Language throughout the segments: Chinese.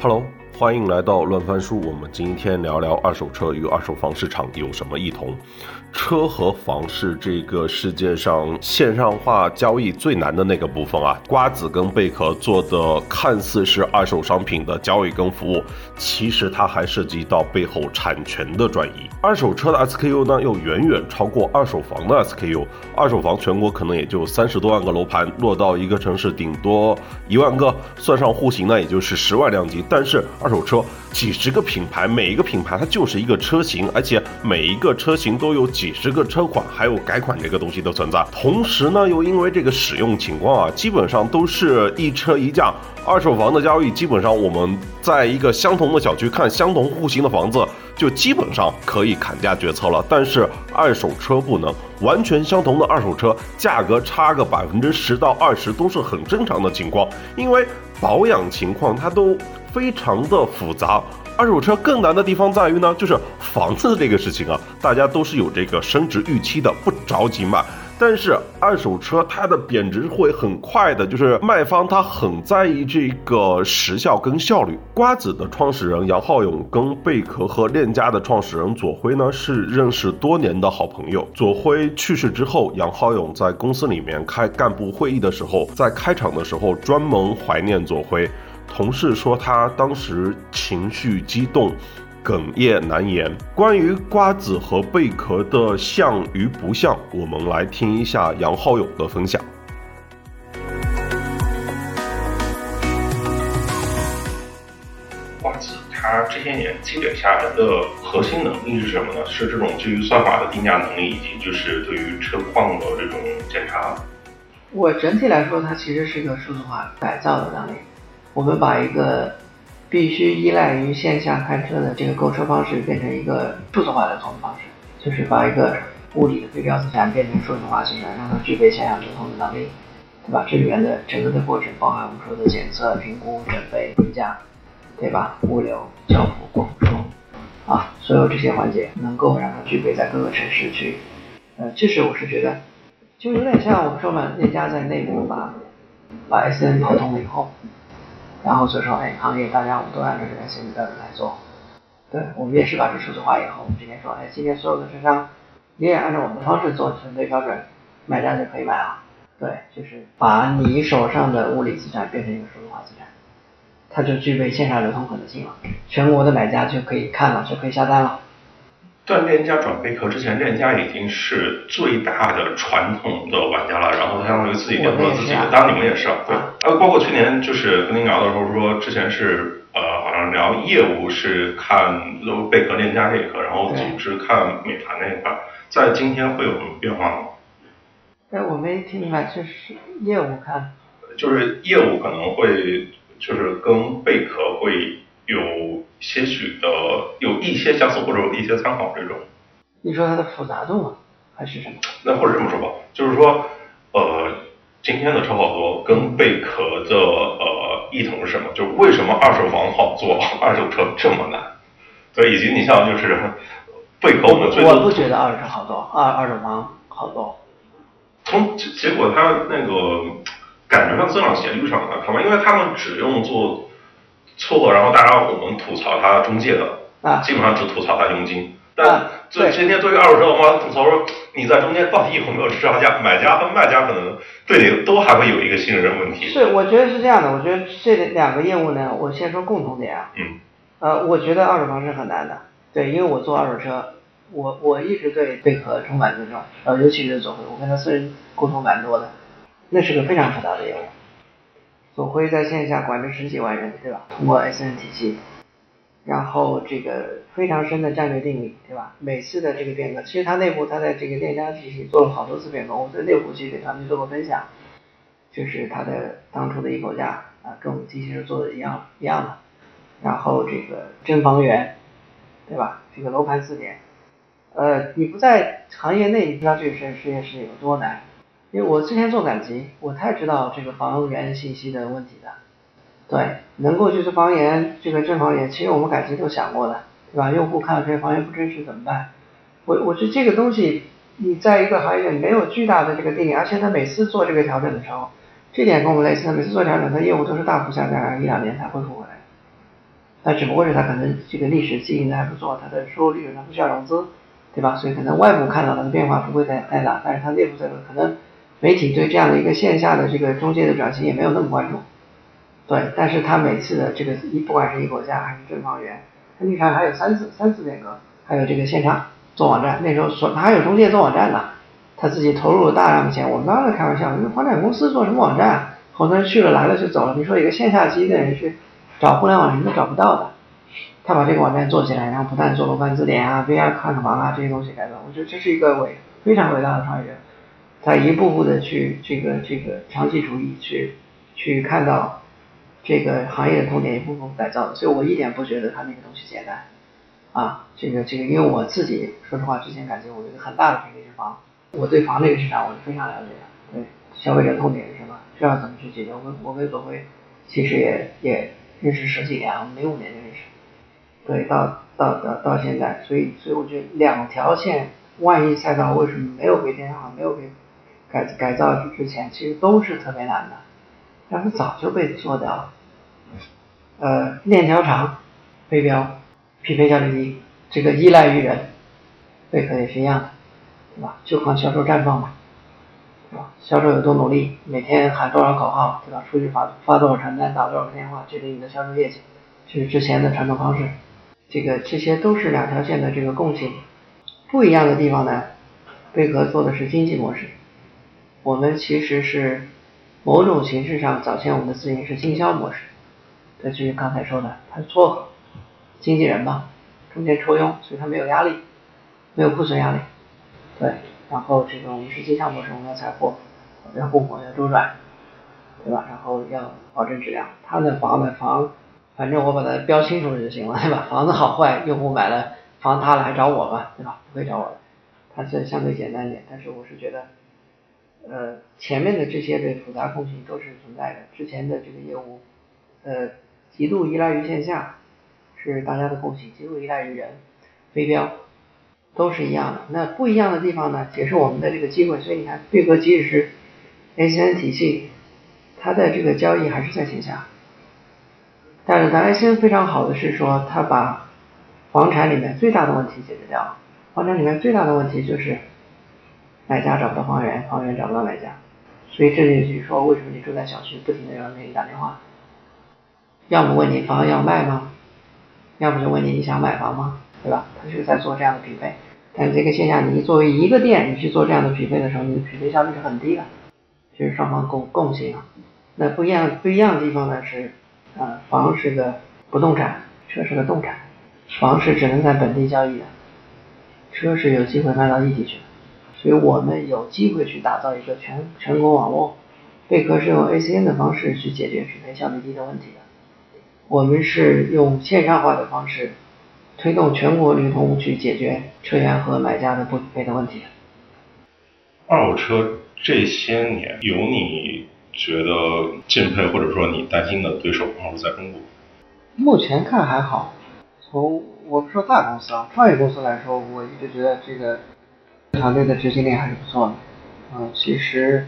Hello，欢迎来到乱翻书。我们今天聊聊二手车与二手房市场有什么异同。车和房是这个世界上线上化交易最难的那个部分啊。瓜子跟贝壳做的看似是二手商品的交易跟服务，其实它还涉及到背后产权的转移。二手车的 SKU 呢，又远远超过二手房的 SKU。二手房全国可能也就三十多万个楼盘，落到一个城市顶多一万个，算上户型呢，也就是十万辆级。但是二手车几十个品牌，每一个品牌它就是一个车型，而且每一个车型都有几十个车款，还有改款这个东西的存在。同时呢，又因为这个使用情况啊，基本上都是一车一价。二手房的交易，基本上我们在一个相同的小区看相同户型的房子，就基本上可以砍价决策了。但是二手车不能，完全相同的二手车，价格差个百分之十到二十都是很正常的情况，因为保养情况它都非常的复杂。二手车更难的地方在于呢，就是房子这个事情啊，大家都是有这个升值预期的，不着急卖。但是二手车它的贬值会很快的，就是卖方他很在意这个时效跟效率。瓜子的创始人杨浩勇跟贝壳和链家的创始人左晖呢是认识多年的好朋友。左晖去世之后，杨浩勇在公司里面开干部会议的时候，在开场的时候专门怀念左晖。同事说他当时情绪激动。哽咽难言。关于瓜子和贝壳的像与不像，我们来听一下杨浩勇的分享。瓜子它这些年积累下来的核心能力是什么呢？是这种基于算法的定价能力，以及就是对于车况的这种检查。我整体来说，它其实是一个数字化改造的能力。我们把一个必须依赖于线下看车的这个购车方式，变成一个数字化的通方式，就是把一个物理的非标资产变成数字化资产，让它具备线下流通的能力，对吧？这里面的整个的过程，包含我们说的检测、评估、准备、定价，对吧？物流、交付、过户，啊，所有这些环节能够让它具备在各个城市去，呃，其实我是觉得，就有点像我们说嘛，链家在内部把把 S N 跑通了以后。然后就说，哎，行业大家我们都按照这个新的标准来做。对，我们也是把这数字化以后，我们今天说，哎，今天所有的车商，你也按照我们的方式做准备标准，买家就可以买了。对，就是把你手上的物理资产变成一个数字化资产，它就具备线上流通可能性了，全国的买家就可以看了，就可以下单了。在链家转贝壳之前，链家已经是最大的传统的玩家了，然后他相当于自己变成了自己的，当然你们也是啊，对，呃，包括去年就是跟您聊的时候说，之前是呃好像聊业务是看贝壳链家这一块，然后组织看美团那一块，在今天会有什么变化吗？哎，我没听明白，就是业务看，就是业务可能会就是跟贝壳会有。些许的有一些相似或者有一些参考这种，你说它的复杂度吗？还是什么？那或者这么说吧，就是说，呃，今天的车好多跟贝壳的呃异同是什么？就为什么二手房好做，二手车这么难？对以以及你像就是贝壳，我们最我不觉得二手车好做，二二手房好做。从结果它那个感觉上增长斜率上来看吧，因为他们只用做。错，然后大家我们吐槽他中介的，啊，基本上只吐槽他佣金。但这今天对于二手车的话，吐槽说你在中间到底有没有市场价？买家和卖家可能对你都还会有一个信任问题。是，我觉得是这样的。我觉得这两个业务呢，我先说共同点啊。嗯。呃，我觉得二手房是很难的。对，因为我做二手车，我我一直对贝壳充满尊重，呃，尤其是左晖，我跟他私人沟通蛮多的，那是个非常复杂的业务。总会在线下管着十几万人，对吧？通过 S N 体系，然后这个非常深的战略定理，对吧？每次的这个变革，其实它内部它在这个链家体系做了好多次变革，我在内部去给他们做过分享，就是它的当初的一口价啊，跟我们机器人做的一样一样的。然后这个真房源，对吧？这个楼盘字典，呃，你不在行业内，你不知道这个事实验室有多难。因为我之前做赶集，我太知道这个房源信息的问题的。对，能够就是房源这个正房源，其实我们赶集都想过的，对吧？用户看到这些房源不真实怎么办？我我觉得这个东西，你在一个行业没有巨大的这个定力，而且他每次做这个调整的时候，这点跟我们类似，他每次做调整，他业务都是大幅下降，一两年才恢复回来。那只不过是他可能这个历史经营的还不错，他的收入利润他不需要融资，对吧？所以可能外部看到它的变化不会太太大，但是它内部这个可能媒体对这样的一个线下的这个中介的转型也没有那么关注，对。但是他每次的这个一不管是一国家还是正方圆，它历史上还有三次三次变革，还有这个线上做网站，那时候所还有中介做网站呢，他自己投入了大量的钱。我们当时开玩笑，因为房产公司做什么网站，好多人去了来了就走了。你说一个线下机的人去。找互联网什么都找不到的，他把这个网站做起来，然后不但做楼盘字典啊、VR 看房啊这些东西改造，我觉得这是一个伟非常伟大的创业者，他一步步的去这个这个长期主义去去看到这个行业的痛点，一步步改造的，所以我一点不觉得他那个东西简单啊，这个这个，因为我自己说实话，之前感觉我有一个很大的品类是房，我对房这个市场我是非常了解的，对消费者痛点是什么，需要怎么去解决，我跟我跟左晖其实也也。认识十几年，我们零五年就认识，对，到到到到现在，所以所以我觉得两条线，万亿赛道为什么没有被电商，没有被改改造之前，其实都是特别难的，但是早就被做掉了。呃，链条长，飞镖，匹配效率低，这个依赖于人，贝壳也是一样的，对吧？就靠销售绽放嘛。对吧？销售有多努力，每天喊多少口号，对吧？出去发发多少传单，打多少个电话，决定你的销售业绩，这是之前的传统方式。这个这些都是两条线的这个共性。不一样的地方呢，贝壳做的是经济模式，我们其实是某种形式上早前我们的自营是经销模式。这就是刚才说的，他是撮合经纪人嘛，中间抽佣，所以他没有压力，没有库存压力，对。然后这个我们是经销模式，我们要采货，要供货，要周转，对吧？然后要保证质量。他的房的房，反正我把它标清楚就行了，对吧？房子好坏，用户买了房塌了还找我嘛，对吧？不会找我的，它是相对简单一点。但是我是觉得，呃，前面的这些的复杂共性都是存在的。之前的这个业务，呃，极度依赖于线下，是大家的共性，极度依赖于人，飞镖。都是一样的，那不一样的地方呢，也是我们的这个机会。所以你看，贝壳即使是 ACN 体系，它的这个交易还是在线下。但是咱 ACN 非常好的是说，它把房产里面最大的问题解决掉了。房产里面最大的问题就是买家找不到房源，房源找不到买家。所以这就是说，为什么你住在小区，不停的有人给你打电话，要么问你房要卖吗？要不就问你你想买房吗？对吧？他是在做这样的匹配，但这个线下你作为一个店，你去做这样的匹配的时候，你的匹配效率是很低的，就是双方共共性啊。那不一样不一样的地方呢是，呃，房是个不动产，车是个动产，房是只能在本地交易的，车是有机会卖到异地去的，所以我们有机会去打造一个全全国网络。贝壳是用 ACN 的方式去解决匹配效率低的问题的，我们是用线上化的方式。推动全国流通去解决车源和买家的不匹配的问题。二手车这些年有你觉得敬佩或者说你担心的对手吗？在中国？目前看还好。从我不说大公司啊，创业公司来说，我一直觉得这个团队的执行力还是不错的。嗯，其实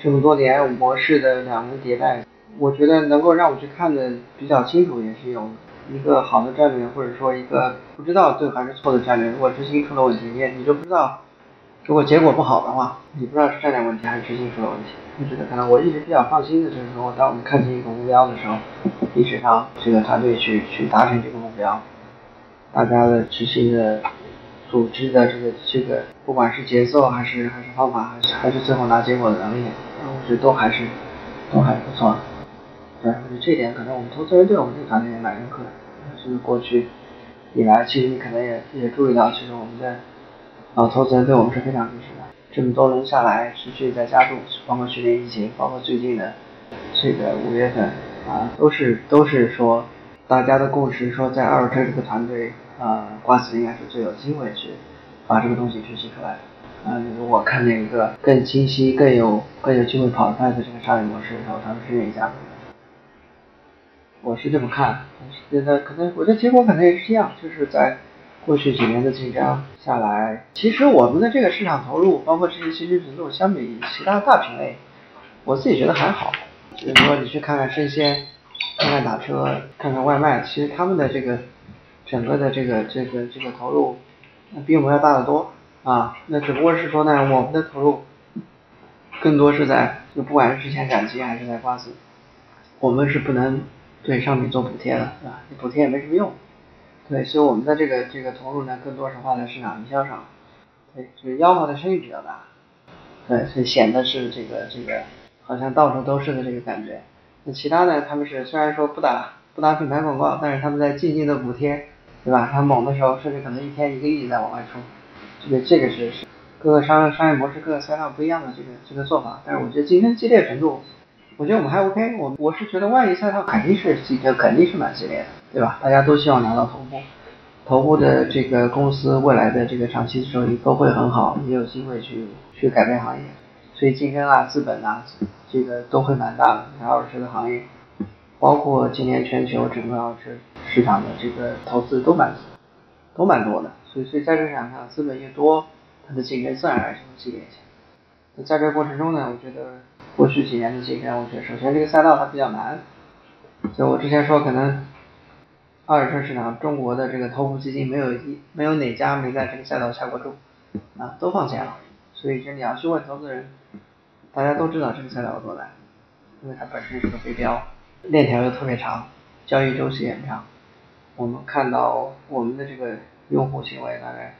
这么多年模式的两轮迭代，我觉得能够让我去看的比较清楚，也是有。一个好的战略，或者说一个不知道对还是错的战略，如果执行出了问题，你也你就不知道，如果结果不好的话，你不知道是战略问题还是执行出了问题。我觉得可能我一直比较放心的就是说，当我们看清一个目标的时候，历史上这个团队去去达成这个目标，大家的执行的组织的这个这个，不管是节奏还是还是方法，还是还是最后拿结果的能力，我觉得都还是都还是不错。对，我觉得这点可能我们投资人对我们这个团队也蛮认可的。就是过去以来，其实你可能也也注意到，其实我们的老投资人对我们是非常支持的。这么多轮下来，持续在加注，包括去年疫情，包括最近的这个五月份啊，都是都是说大家的共识，说在二手车这个团队啊，瓜子应该是最有机会去把这个东西学习出来。嗯，如果看见一个更清晰、更有更有机会跑出来的这个商业模式的时候，他们是愿意加入的。我是这么看，现在可能我的结果可能也是这样，就是在过去几年的竞争下来，其实我们的这个市场投入，包括这些其实程度，相比其他大品类，我自己觉得还好。比如说你去看看生鲜，看看打车，看看外卖，其实他们的这个整个的这个这个这个投入，那比我们要大得多啊。那只不过是说呢，我们的投入更多是在，就不管是之前赶集还是在挂子，我们是不能对商品做补贴的，是吧？你补贴也没什么用。对，所以我们的这个这个投入呢，更多是花在市场营销上。对，就是吆喝的声音比较大。对，所以显得是这个这个好像到处都是的这个感觉。那其他呢？他们是虽然说不打不打品牌广告，但是他们在静静的补贴，对吧？他猛的时候甚至可能一天一个亿在往外出。这个这个是是各个商商业模式、各个赛道不一样的这个这个做法。但是我觉得竞争激烈程度，我觉得我们还 OK。我我是觉得万一赛道肯定是竞争肯定是蛮激烈的，对吧？大家都希望拿到头部，头部的这个公司未来的这个长期收益都会很好，也有机会去去改变行业。所以竞争啊，资本啊。这个都会蛮大的，然后这个行业，包括今年全球整个二手车市场的这个投资都蛮都蛮多的，所以所以在这市场上资本越多，它的竞争自然而然就会激烈一些。那在这个过程中呢，我觉得过去几年的竞争，我觉得首先这个赛道它比较难，就我之前说可能二手车市场中国的这个头部基金没有一没有哪家没在这个赛道下过注啊，都放钱了，所以这你要去问投资人。大家都知道这个赛道有多难，因为它本身是个飞镖，链条又特别长，交易周期也长。我们看到我们的这个用户行为大概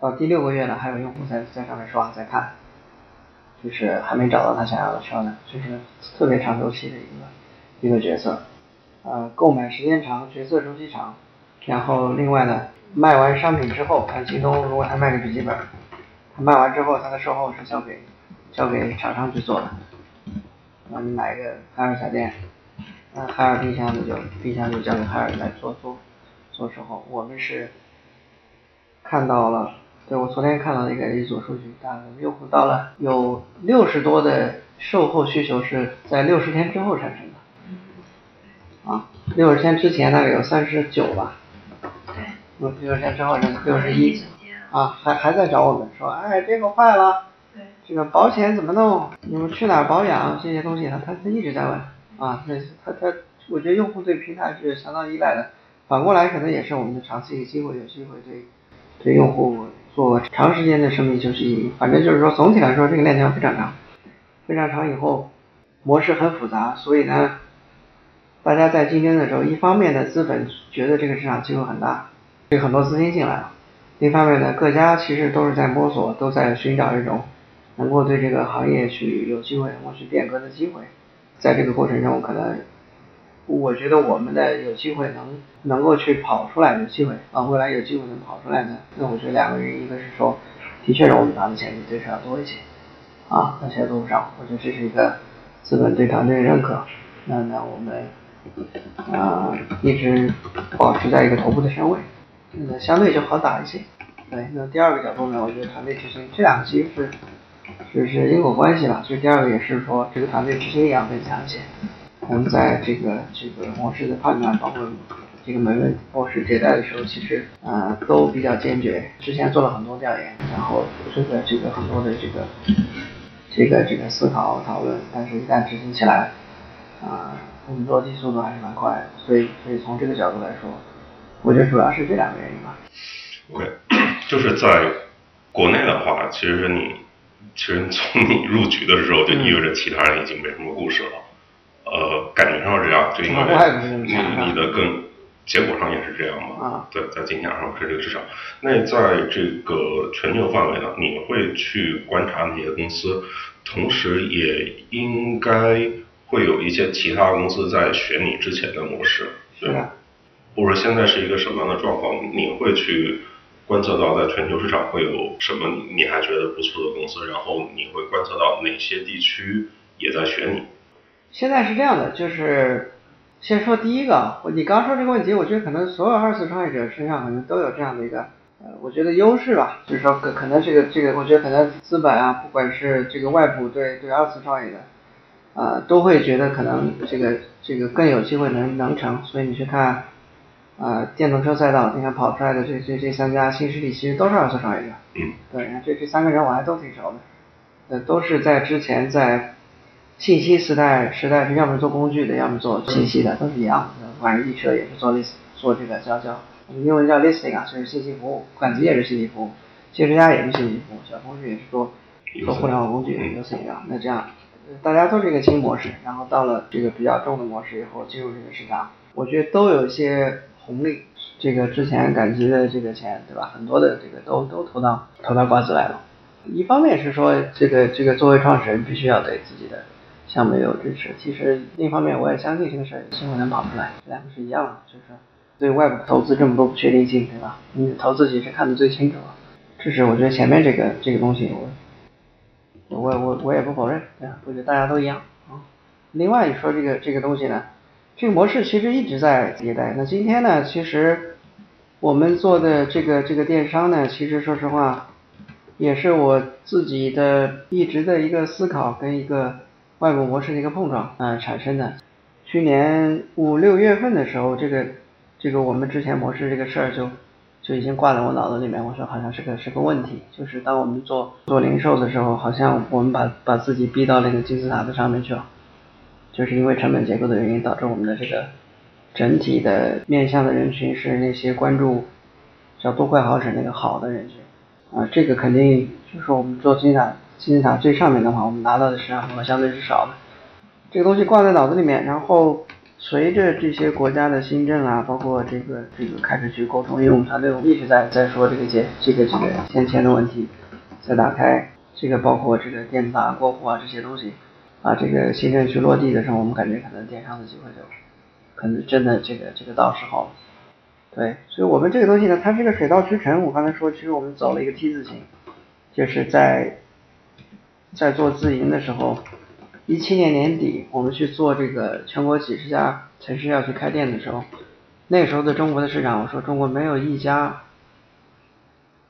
到第六个月了，还有用户在在上面刷在看，就是还没找到他想要的车呢，就是特别长周期的一个一个角色。呃，购买时间长，角色周期长，然后另外呢，卖完商品之后，看京东如果他卖个笔记本，他卖完之后他的售后是交给。交给厂商去做的，啊，你买一个海尔小店，那海尔冰箱的就冰箱就交给海尔来做做做售后。我们是看到了，对我昨天看到一个一组数据，大概用户到了有六十多的售后需求是在六十天之后产生的，啊，六十天之前大概有三十九吧，对，六十天之后是六十一，啊，还还在找我们说，哎，这个坏了。这个保险怎么弄？你们去哪儿保养？这些东西呢他他一直在问啊，那他他我觉得用户对平台是相当依赖的，反过来可能也是我们的长期机会，有机会对对用户做长时间的生命周期。反正就是说总体来说这个链条非常长，非常长以后模式很复杂，所以呢，大家在竞争的时候，一方面呢资本觉得这个市场机会很大，有很多资金进来了；另一方面呢各家其实都是在摸索，都在寻找这种。能够对这个行业去有机会能够去变革的机会，在这个过程中，可能我觉得我们的有机会能能够去跑出来的机会啊，未来有机会能跑出来的，那我觉得两个原因，一个是说，的确是我们拿的钱比对手要多一些，啊，那在路上，我觉得这是一个资本对团队的认可，那那我们啊一直保持在一个头部的身位，那相对就好打一些。对，那第二个角度呢，我觉得团队执行这两个其实是。就是因果关系吧，就第二个也是说这个团队执行力要更强一些。我们在这个这个模式的判断，包括这个每个模式迭代的时候，其实啊都比较坚决。之前做了很多调研，然后这个这个很多的这个这个这个思考讨论，但是一旦执行起来，啊我们落地速度还是蛮快的。所以所以从这个角度来说，我觉得主要是这两个原因吧。OK，就是在国内的话，其实你。其实从你入局的时候，就意味着其他人已经没什么故事了。呃，感觉上是这样，就因为你你的更结果上也是这样嘛。啊。对，在今天上是这个市场。那在这个全球范围呢，你会去观察哪些公司，同时也应该会有一些其他公司在学你之前的模式，对吧？或者现在是一个什么样的状况？你会去？观测到在全球市场会有什么你还觉得不错的公司，然后你会观测到哪些地区也在选你？现在是这样的，就是先说第一个，你刚说这个问题，我觉得可能所有二次创业者身上可能都有这样的一个，呃，我觉得优势吧，就是说可可能这个这个，我觉得可能资本啊，不管是这个外部对对二次创业的，啊，都会觉得可能这个这个更有机会能能成，所以你去看。啊，电动车赛道，你看跑出来的这这这三家新势力，其实都是二次创业者。嗯。对，这这三个人我还都挺熟的，呃，都是在之前在信息时代时代是要么做工具的，要么做信息的，都是一样的。反正易车也是做 list 做这个叫叫英文叫 listing 啊，就是信息服务。管子也是信息服务，汽车家也是信息服务，小工具也是做做互联网工具 listing 啊。那这样大家都是一个新模式，然后到了这个比较重的模式以后进入这个市场，我觉得都有一些红利。这个之前赶集的这个钱，对吧？很多的这个都都投到投到瓜子来了。一方面是说这个这个作为创始人必须要对自己的项目有支持，其实另一方面我也相信这个事儿新闻能跑出来，两个是一样的，就是对外部投资这么多不确定性，对吧？你投自己是看得最清楚，这是我觉得前面这个这个东西，我我我我也不否认，对吧？我觉得大家都一样啊。另外你说这个这个东西呢，这个模式其实一直在迭代。那今天呢，其实。我们做的这个这个电商呢，其实说实话，也是我自己的一直的一个思考跟一个外部模式的一个碰撞啊产生的。去年五六月份的时候，这个这个我们之前模式这个事儿就就已经挂在我脑子里面，我说好像是个是个问题，就是当我们做做零售的时候，好像我们把把自己逼到那个金字塔的上面去了，就是因为成本结构的原因导致我们的这个。整体的面向的人群是那些关注叫多快好省那个好的人群啊，这个肯定就是我们做金字塔金字塔最上面的话，我们拿到的市场份额相对是少的。这个东西挂在脑子里面，然后随着这些国家的新政啊，包括这个这个开始去沟通，因为我们团队我们一直在在说这个节这个这个先前的问题，再打开这个包括这个电子啊、过户啊这些东西啊，这个新政去落地的时候，我们感觉可能电商的机会就。可能真的这个这个到时候，对，所以我们这个东西呢，它是个水到渠成。我刚才说，其实我们走了一个 T 字形，就是在在做自营的时候，一七年年底我们去做这个全国几十家城市要去开店的时候，那时候的中国的市场，我说中国没有一家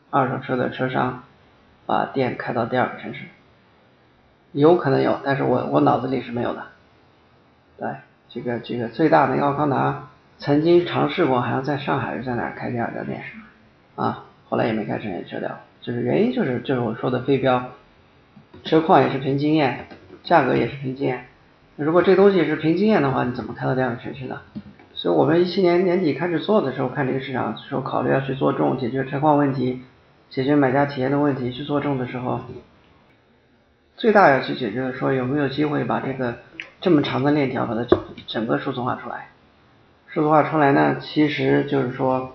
二手车的车商把店开到第二个城市，有可能有，但是我我脑子里是没有的，对。这个这个最大的奥康达曾经尝试过，好像在上海是在哪儿开第二家店，啊，后来也没开成，也撤掉。就是原因就是就是我说的非标，车况也是凭经验，价格也是凭经验。如果这东西是凭经验的话，你怎么开到第二个城市呢？所以我们一七年年底开始做的时候，看这个市场，说考虑要去做重，解决车况问题，解决买家体验的问题，去做重的时候，最大要去解决的，说有没有机会把这个。这么长的链条把它整整个数字化出来，数字化出来呢，其实就是说，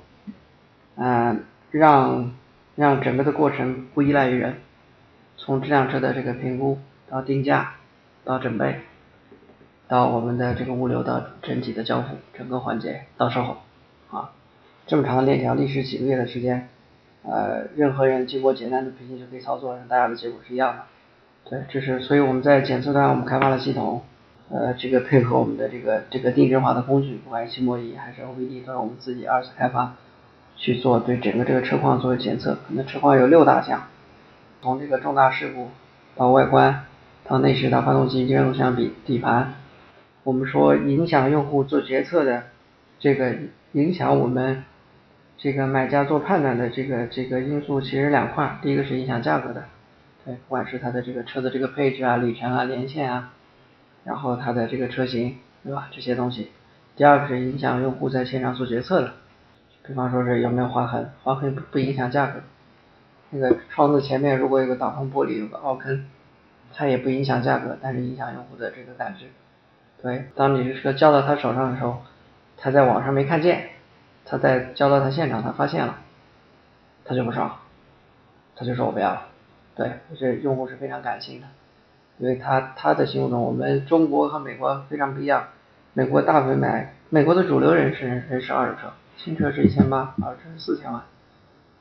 嗯，让让整个的过程不依赖于人，从这辆车的这个评估到定价，到准备，到我们的这个物流到整体的交付，整个环节到售后，啊，这么长的链条，历时几个月的时间，呃，任何人经过简单的培训就可以操作，大家的结果是一样的，对，这是所以我们在检测端我们开发了系统。呃，这个配合我们的这个这个定制化的工具，不管是漆膜仪还是 OBD，都是我们自己二次开发去做对整个这个车况做检测。可能车况有六大项，从这个重大事故到外观，到内饰到发动机、电路相比底盘，我们说影响用户做决策的这个影响我们这个买家做判断的这个这个因素其实两块，第一个是影响价格的，对，不管是它的这个车的这个配置啊、里程啊、年限啊。然后它的这个车型，对吧？这些东西。第二个是影响用户在线上做决策的，比方说是有没有划痕，划痕不不影响价格。那个窗子前面如果有个挡风玻璃有个凹坑，它也不影响价格，但是影响用户的这个感知。对，当你这车交到他手上的时候，他在网上没看见，他在交到他现场他发现了，他就不爽，他就说我不要了。对，这用户是非常感性的。因为他他的心目中，我们中国和美国非常不一样。美国大部分买美国的主流人是人是二手车，新车是一千八，二手车是四千万。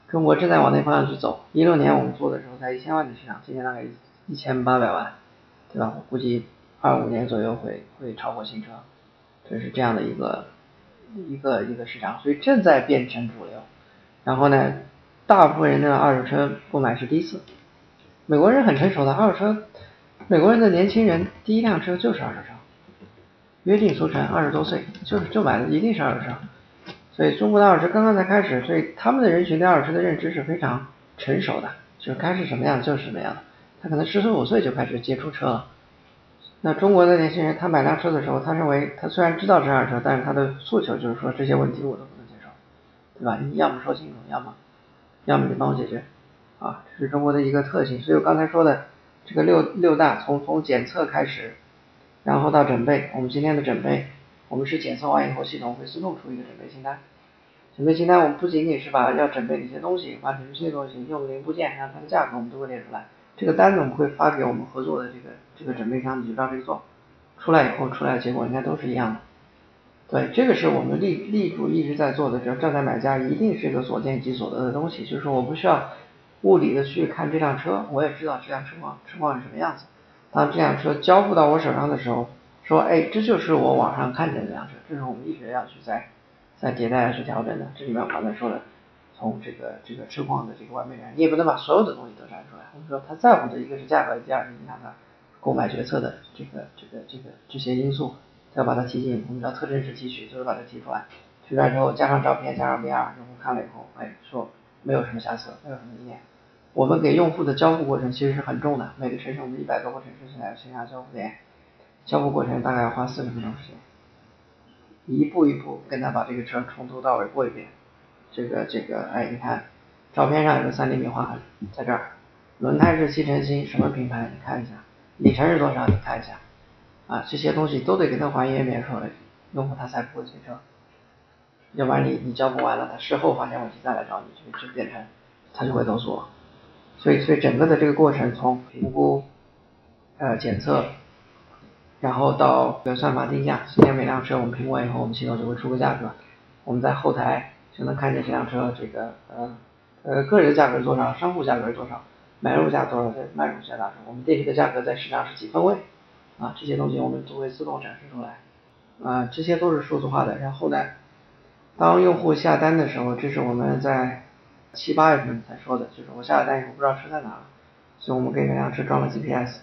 中国正在往那方向去走。一六年我们做的时候才一千万的市场，今年大概一千八百万，对吧？我估计二五年左右会会超过新车，这是这样的一个一个一个市场，所以正在变成主流。然后呢，大部分人的二手车不买是第一次。美国人很成熟的，二手车。美国人的年轻人第一辆车就是二手车，约定俗成，二十多岁就是就买的一定是二手车，所以中国的二手车刚刚才开始，所以他们的人群对二手车的认知是非常成熟的，就是该是什么样就是什么样的，他可能十四五岁就开始接触车了，那中国的年轻人他买辆车的时候，他认为他虽然知道这辆车，但是他的诉求就是说这些问题我都不能接受，对吧？你要么说清楚，要么要么你帮我解决，啊，这是中国的一个特性。所以我刚才说的这个六六大，从从检测开始，然后到准备，我们今天的准备，我们是检测完以后，系统会自动出一个准备清单。准备清单我们不仅仅是把要准备哪些东西，把准备这些东西用的零部件，让它的价格我们都会列出来。这个单子我们会发给我们合作的这个这个准备商，你就照这个做，出来以后出来的结果应该都是一样的。对，这个是我们立立主一直在做的，只要站在买家一定是一个所见即所得的东西，就是说我不需要物理的去看这辆车，我也知道这辆车况车况是什么样子。当这辆车交付到我手上的时候，说哎，这就是我网上看见的这辆车，这是我们一直要去在在迭代去调整的。这里面我刚才说的。从这个这个车况的这个完美展示，你也不能把所有的东西都展示出来。我们说他在乎的一个是价格，第二是影响他购买决策的这个这个这个这些因素，要把它提进。我们叫特征式提取，就是把它提出来。提出来之后加上照片，加上 VR，用户看了以后，哎，说没有什么瑕疵，没有什么疑点。我们给用户的交付过程其实是很重的，每个城市我们一百多个城市现在线下交付点，交付过程大概要花四十分钟时间，一步一步跟他把这个车从头到尾过一遍。这个这个，哎，你看，照片上有个三厘米划痕，在这儿，轮胎是吸尘新，什么品牌？你看一下，里程是多少？你看一下，啊，这些东西都得给他还原，免说用户他才不会催车，要不然你你交付完了，他事后发现问题再来找你，就就变成他就会投诉我。所以所以整个的这个过程，从评估、呃检测，然后到这个算法定价，今天每辆车我们评估完以后，我们系统就会出个价格，我们在后台。就能看见这辆车这个呃呃个人价格是多少，商户价格是多少，买入价多少，再卖出价多少，我们电池的价格在市场是几分位啊？这些东西我们都会自动展示出来啊，这些都是数字化的。然后呢，当用户下单的时候，这是我们在七八月份才说的，就是我下了单以后不知道车在哪了，所以我们给这辆车装了 GPS，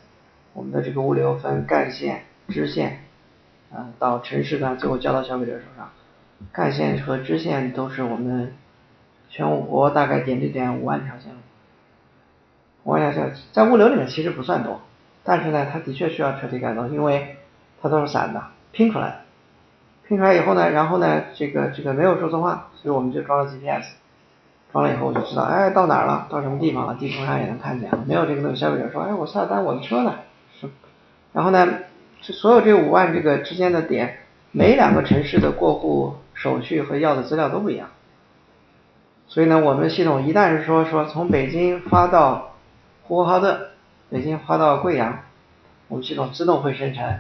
我们的这个物流分干线、支线，嗯，到城市端，最后交到消费者手上。干线和支线都是我们全我国大概点对点五万条线路，五万条线在物流里面其实不算多，但是呢，它的确需要彻底改造，因为它都是散的，拼出来的，拼出来以后呢，然后呢，这个这个没有数字化，所以我们就装了 GPS，装了以后我就知道，哎，到哪儿了，到什么地方了，地图上也能看见，没有这个东西，消费者说，哎，我下单我的车呢？然后呢，这所有这五万这个之间的点，每两个城市的过户。手续和要的资料都不一样，所以呢，我们系统一旦是说说从北京发到呼和浩特，北京发到贵阳，我们系统自动会生成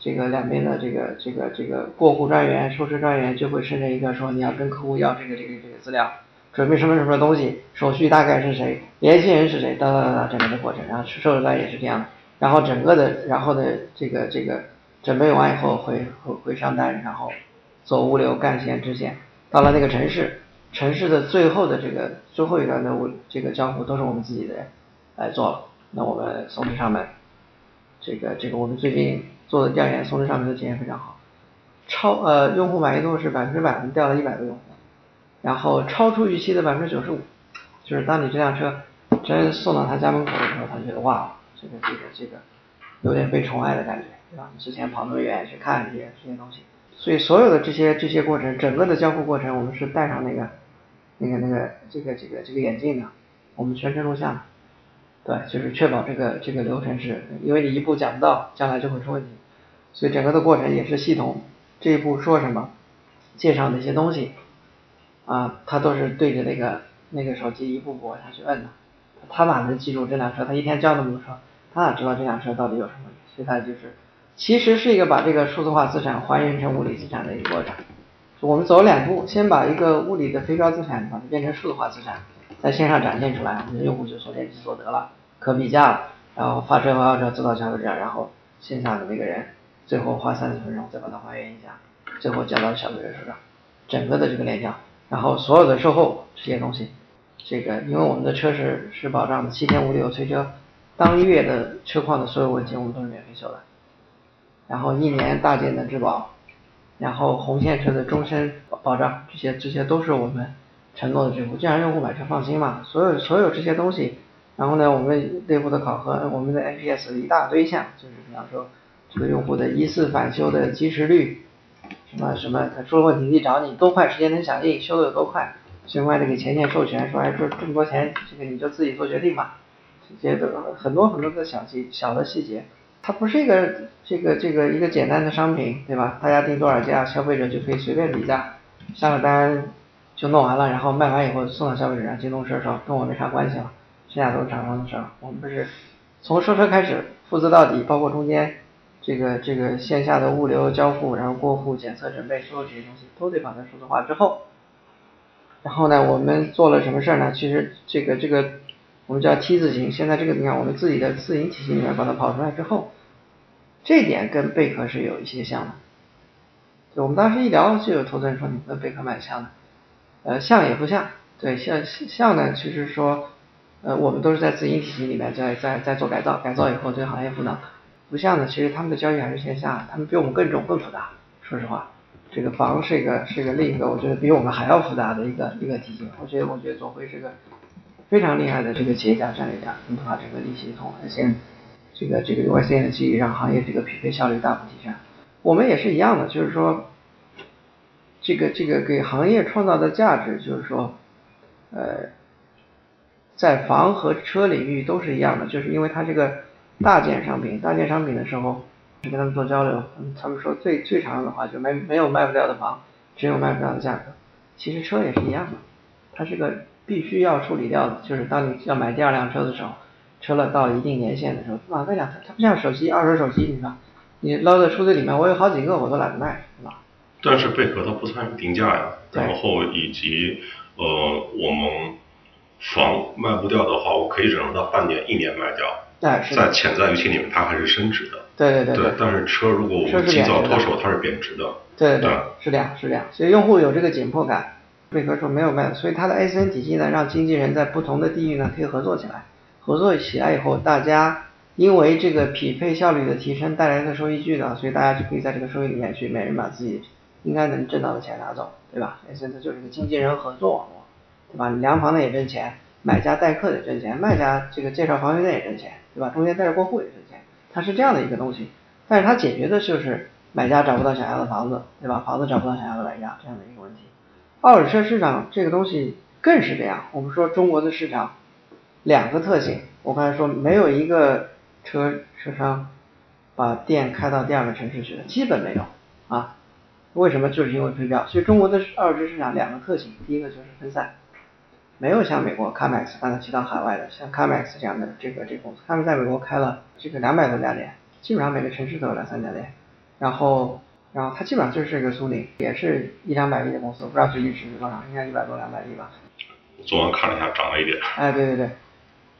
这个两边的这个这个这个过户专员、收车专员就会生成一个说你要跟客户要这个这个这个资料，准备什么什么东西，手续大概是谁，联系人是谁，哒哒哒哒整个的过程，然后收车端也是这样，然后整个的然后的这个这个准备完以后回回回上单，然后。走物流干线支线，到了那个城市，城市的最后的这个最后一段的物这个交付都是我们自己的人来做了。那我们送至上门，这个这个我们最近做的调研，送至上门的体验非常好，超呃用户满意度是百分之百，我们调了一百个用户，然后超出预期的百分之九十五，就是当你这辆车真送到他家门口的时候，他觉得哇，这个这个这个有点被宠爱的感觉，对吧？之前跑那么远去看这些这些东西。所以所有的这些这些过程，整个的交付过程，我们是戴上那个那个那个这个这个这个眼镜的，我们全程录像，对，就是确保这个这个流程是，因为你一步讲不到，将来就会出问题。所以整个的过程也是系统这一步说什么，介绍哪些东西，啊，他都是对着那个那个手机一步步往下去摁的，他哪能记住这辆车？他一天交那么多车，他哪知道这辆车到底有什么？所以他就是。其实是一个把这个数字化资产还原成物理资产的一个过程。我们走两步，先把一个物理的非标资产把它变成数字化资产，在线上展现出来，我们的用户就所见即所得了，可比价了。然后发车发车自到消费者，然后线下的那个人最后花三十分钟再把它还原一下，最后交到消费者手上，整个的这个链条，然后所有的售后这些东西，这个因为我们的车是是保障的，七天无理由退车，当月的车况的所有问题我们都是免费修的。然后一年大件的质保，然后红线车的终身保障，这些这些都是我们承诺的支付，既然用户买车放心嘛。所有所有这些东西，然后呢，我们内部的考核，我们的 NPS 一大堆项，就是比方说这个用户的疑似返修的及时率，什么什么，他出了问题一找你多快时间能响应，修的有多快，相关的给前线授权，说哎这这么多钱，这个你就自己做决定吧，这些都很多很多的小细小的细节，它不是一个这个这个一个简单的商品，对吧？大家定多少价，消费者就可以随便比价，下了单就弄完了，然后卖完以后送到消费者上，京东车说跟我没啥关系了，剩下都是厂商的事儿，我们不是从收车开始负责到底，包括中间。这个这个线下的物流交付，然后过户、检测、准备，所有这些东西都得把它数字化之后，然后呢，我们做了什么事儿呢？其实这个这个我们叫 T 字形，现在这个你看我们自己的自营体系里面把它跑出来之后，这点跟贝壳是有一些像的。就我们当时一聊，就有投资人说你跟贝壳蛮像的，呃，像也不像，对，像像呢，其实说，呃，我们都是在自营体系里面在在在做改造，改造以后对行业赋能。不像呢，其实他们的交易还是线下，他们比我们更重、更复杂。说实话，这个房是一个是一个另一个，我觉得比我们还要复杂的一个一个体系。我觉得我觉得左晖是个非常厉害的这个企业家、战略家，能把整个利息系统、先这个这个 UICN 的记忆，让行业这个匹配效率大幅提升。我们也是一样的，就是说这个这个给行业创造的价值，就是说呃，在房和车领域都是一样的，就是因为它这个。大件商品，大件商品的时候，跟他们做交流，他们说最最常用的话就没没有卖不掉的房，只有卖不掉的价格。其实车也是一样的，它是个必须要处理掉的，就是当你要买第二辆车的时候，车了到了一定年限的时候，往那辆它不像手机，二手手机，你说你捞在车子里面，我有好几个我都懒得卖，是吧？但是贝壳它不参与定价呀，然后以及呃我们房卖不掉的话，我可以忍受到半年一年卖掉。在潜在预期里面，它还是升值的。对对对对。但是车如果我们及早脱手，它是贬值的。对对，是这样是这样。所以用户有这个紧迫感，贝壳说没有卖，所以它的 ACN 体系呢，让经纪人在不同的地域呢可以合作起来。合作起来以后，大家因为这个匹配效率的提升带来的收益巨大，所以大家就可以在这个收益里面去，每人把自己应该能挣到的钱拿走，对吧？ACN 就是个经纪人合作网络，对吧？量房的也挣钱，买家代客也挣钱，卖家这个介绍房源的也挣钱。对吧？中间带着过户也挣钱，它是这样的一个东西，但是它解决的就是买家找不到想要的房子，对吧？房子找不到想要的买家这样的一个问题。二手车市场这个东西更是这样。我们说中国的市场两个特性，我刚才说没有一个车车商把店开到第二个城市去的，基本没有啊。为什么？就是因为推标。所以中国的二手车市场两个特性，第一个就是分散。没有像美国 Carmax 刚才提到海外的，像 Carmax 这样的这个这个公司，他们在美国开了这个两百多家店，基本上每个城市都有两三家店。然后，然后它基本上就是一个苏宁，也是一两百亿的公司，不知道最近市值多少，应该一百多两百亿吧。昨晚看了一下，涨了一点。哎，对对对。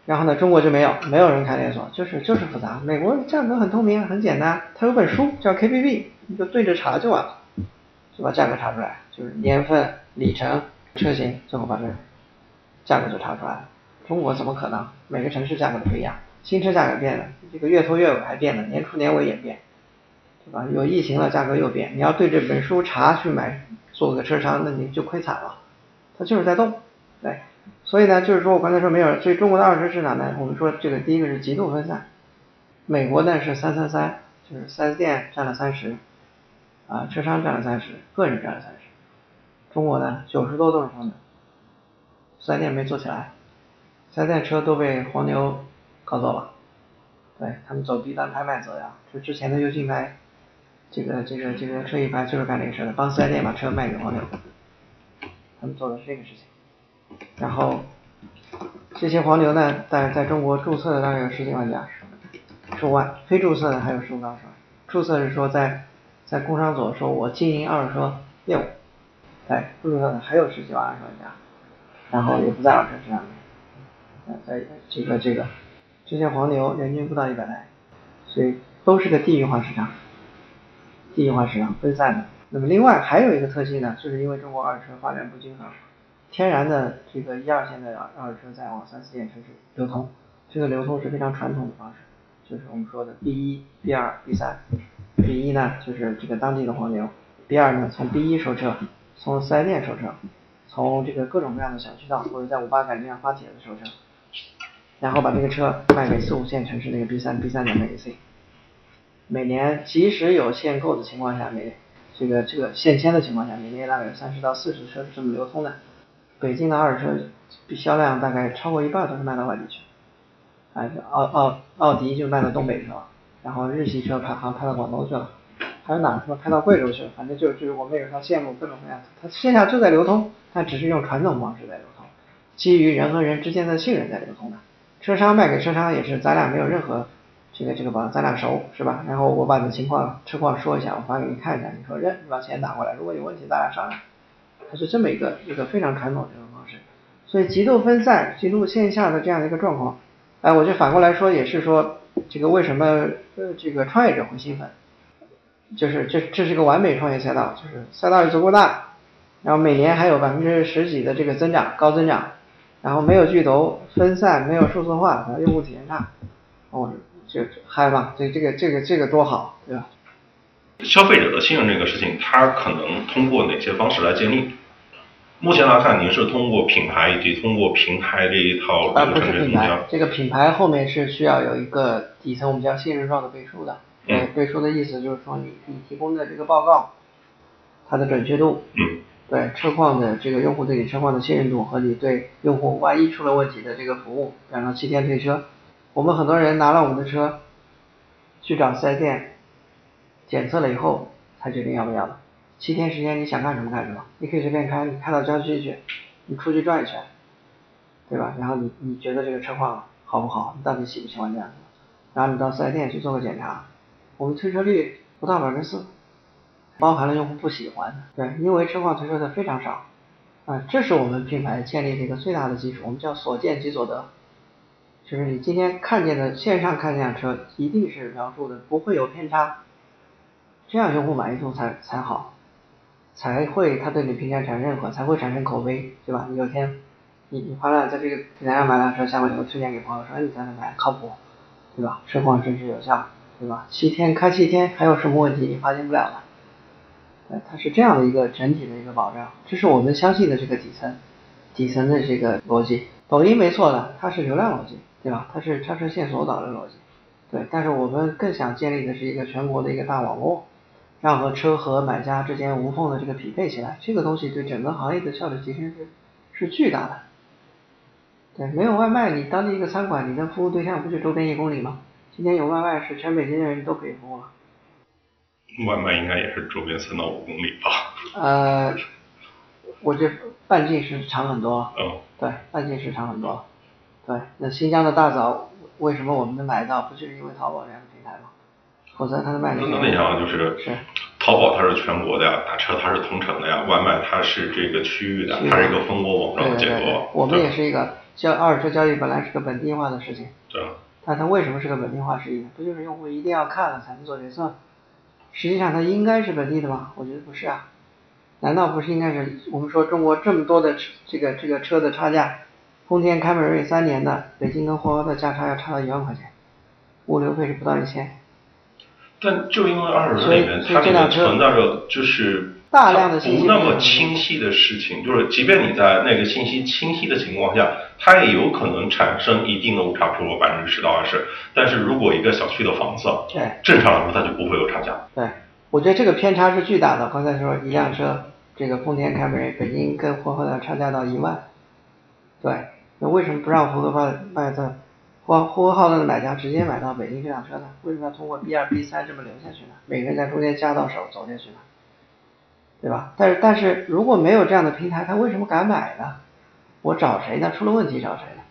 然后呢，中国就没有，没有人开连锁，就是就是复杂。美国价格很透明，很简单，它有本书叫 KBB，你就对着查就完了，就把价格查出来，就是年份、里程、车型，最后把这。价格就查出来了，中国怎么可能？每个城市价格都不一样，新车价格变了，这个月头月尾还变了，年初年尾也变，对吧？有疫情了，价格又变。你要对这本书查去买，做个车商，那你就亏惨了。它就是在动，对。所以呢，就是说我刚才说没有，所以中国的二手车市场呢，我们说这个第一个是极度分散，美国呢是三三三，就是四 S 店占了三十，啊，车商占了三十，个人占了三十，中国呢九十多都是他们。四 S 店没做起来，四 S 店车都被黄牛搞走了，对他们走 B 端拍卖走呀，就之前的优信拍，这个这个这个车一拍就是干这个事的，帮四 S 店把车卖给黄牛，他们做的是这个事情，然后这些黄牛呢，在在中国注册的大概有十几万家，十五万，非注册的还有十五万，注册是说在在工商所说我经营二手车业务，哎，不注册的还有十几万二十万家。然后也不在二手车上面，在这个这个这些黄牛人均不到一百台，所以都是个地域化市场，地域化市场分散的。那么另外还有一个特性呢，就是因为中国二手车发展不均衡，天然的这个一二线的二手车在往三四线城市流通，这个流通是非常传统的方式，就是我们说的 B 一、B 二、B 三。B 一呢就是这个当地的黄牛，B 二呢从 B 一收车，从四 S 店收车。从这个各种各样的小渠道，或者在五八赶集上发帖子收车，然后把这个车卖给四五线城市那个 B 三 B 三的那个 C，每年即使有限购的情况下，每这个这个限签的情况下，每年大概有三十到四十车是这么流通的。北京的二手车销量大概超过一半都是卖到外地去，啊，奥奥奥迪就卖到东北去了，然后日系车开好像开到广东去了，还有哪什么开到贵州去了，反正就就是我们有条线路各种各样，它线下就在流通，它只是用传统方式在流通，基于人和人之间的信任在流通的。车商卖给车商也是咱俩没有任何这个这个吧，咱俩熟是吧？然后我把你的情况车况说一下，我发给你看一下，你说认，你把钱打过来，如果有问题咱俩商量。它是这么一个一个非常传统的这种方式，所以极度分散、极度线下的这样的一个状况，哎，我就反过来说也是说，这个为什么呃这个创业者会兴奋，就是这这是个完美创业赛道，就是赛道也足够大，然后每年还有百分之十几的这个增长，高增长，然后没有巨头，分散，没有数字化，然后用户体验差，哦，就嗨吧，这这个这个这个多好，对吧？消费者的信任这个事情，他可能通过哪些方式来建立？目前来看，您是通过品牌以及通过平台这一套啊，不是品牌，这个品牌后面是需要有一个底层我们叫信任状的背书的。嗯。背书的意思就是说，你你提供的这个报告，它的准确度。嗯。对车况的这个用户对你车况的信任度和你对用户万一出了问题的这个服务，然后七天退车。我们很多人拿了我们的车去找四 S 店。检测了以后才决定要不要的，七天时间你想干什么干什么，你可以随便开，你开到郊区去，你出去转一圈，对吧？然后你你觉得这个车况好不好？你到底喜不喜欢这样子？然后你到四 S 店去做个检查，我们退车率不到百分之四，包含了用户不喜欢的，对，因为车况退车的非常少，啊，这是我们品牌建立的一个最大的基础，我们叫所见即所得，就是你今天看见的线上看见辆车一定是描述的不会有偏差。这样用户满意度才才好，才会他对你评价产生认可，才会产生口碑，对吧？你有天你你花了在这个平台上买辆车，下面你会推荐给朋友说，哎，你在哪买？靠谱，对吧？车况真实有效，对吧？七天开七天，还有什么问题你发现不了的？呃，它是这样的一个整体的一个保障，这是我们相信的这个底层底层的这个逻辑。抖音没错的，它是流量逻辑，对吧？它是它是线索导的逻辑，对。但是我们更想建立的是一个全国的一个大网络。让和车和买家之间无缝的这个匹配起来，这个东西对整个行业的效率提升是是巨大的。对，没有外卖，你当地一个餐馆，你的服务对象不就周边一公里吗？今天有外卖，是全北京的人都可以服务了。外卖应该也是周边三到五公里吧？呃，我这半径是长很多。嗯。对，半径是长很多。对，那新疆的大枣为什么我们能买到？不就是因为淘宝这样的平台吗？否则它的卖点。那那样就是是，淘宝它是全国的呀，打车它是同城的呀，外卖它是这个区域的，它是一个分国网络结构。我们也是一个交二手车交易本来是个本地化的事情。对。但它为什么是个本地化事情？不就是用户一定要看了才能做决策？实际上它应该是本地的吗？我觉得不是啊。难道不是应该是我们说中国这么多的这个这个车的差价，丰田凯美瑞三年的北京跟霍华的价差要差到一万块钱，物流费是不到一千。但就因为二手车里面它里面存在着就是大量的信息不那么清晰的事情，就是即便你在那个信息清晰的情况下，它也有可能产生一定的误差，比如说百分之十到二十。但是如果一个小区的房子，对，正常来说它就不会有差价。对，我觉得这个偏差是巨大的。刚才说一辆车，这个丰田凯美瑞北京跟呼和浩特差价到一万，对，那为什么不让呼和浩特卖在？呼呼和浩特的买家直接买到北京这辆车呢？为什么要通过 B 二 B 三这么留下去呢？每个人在中间夹到手走下去呢？对吧？但是但是如果没有这样的平台，他为什么敢买呢？我找谁呢？出了问题找谁呢？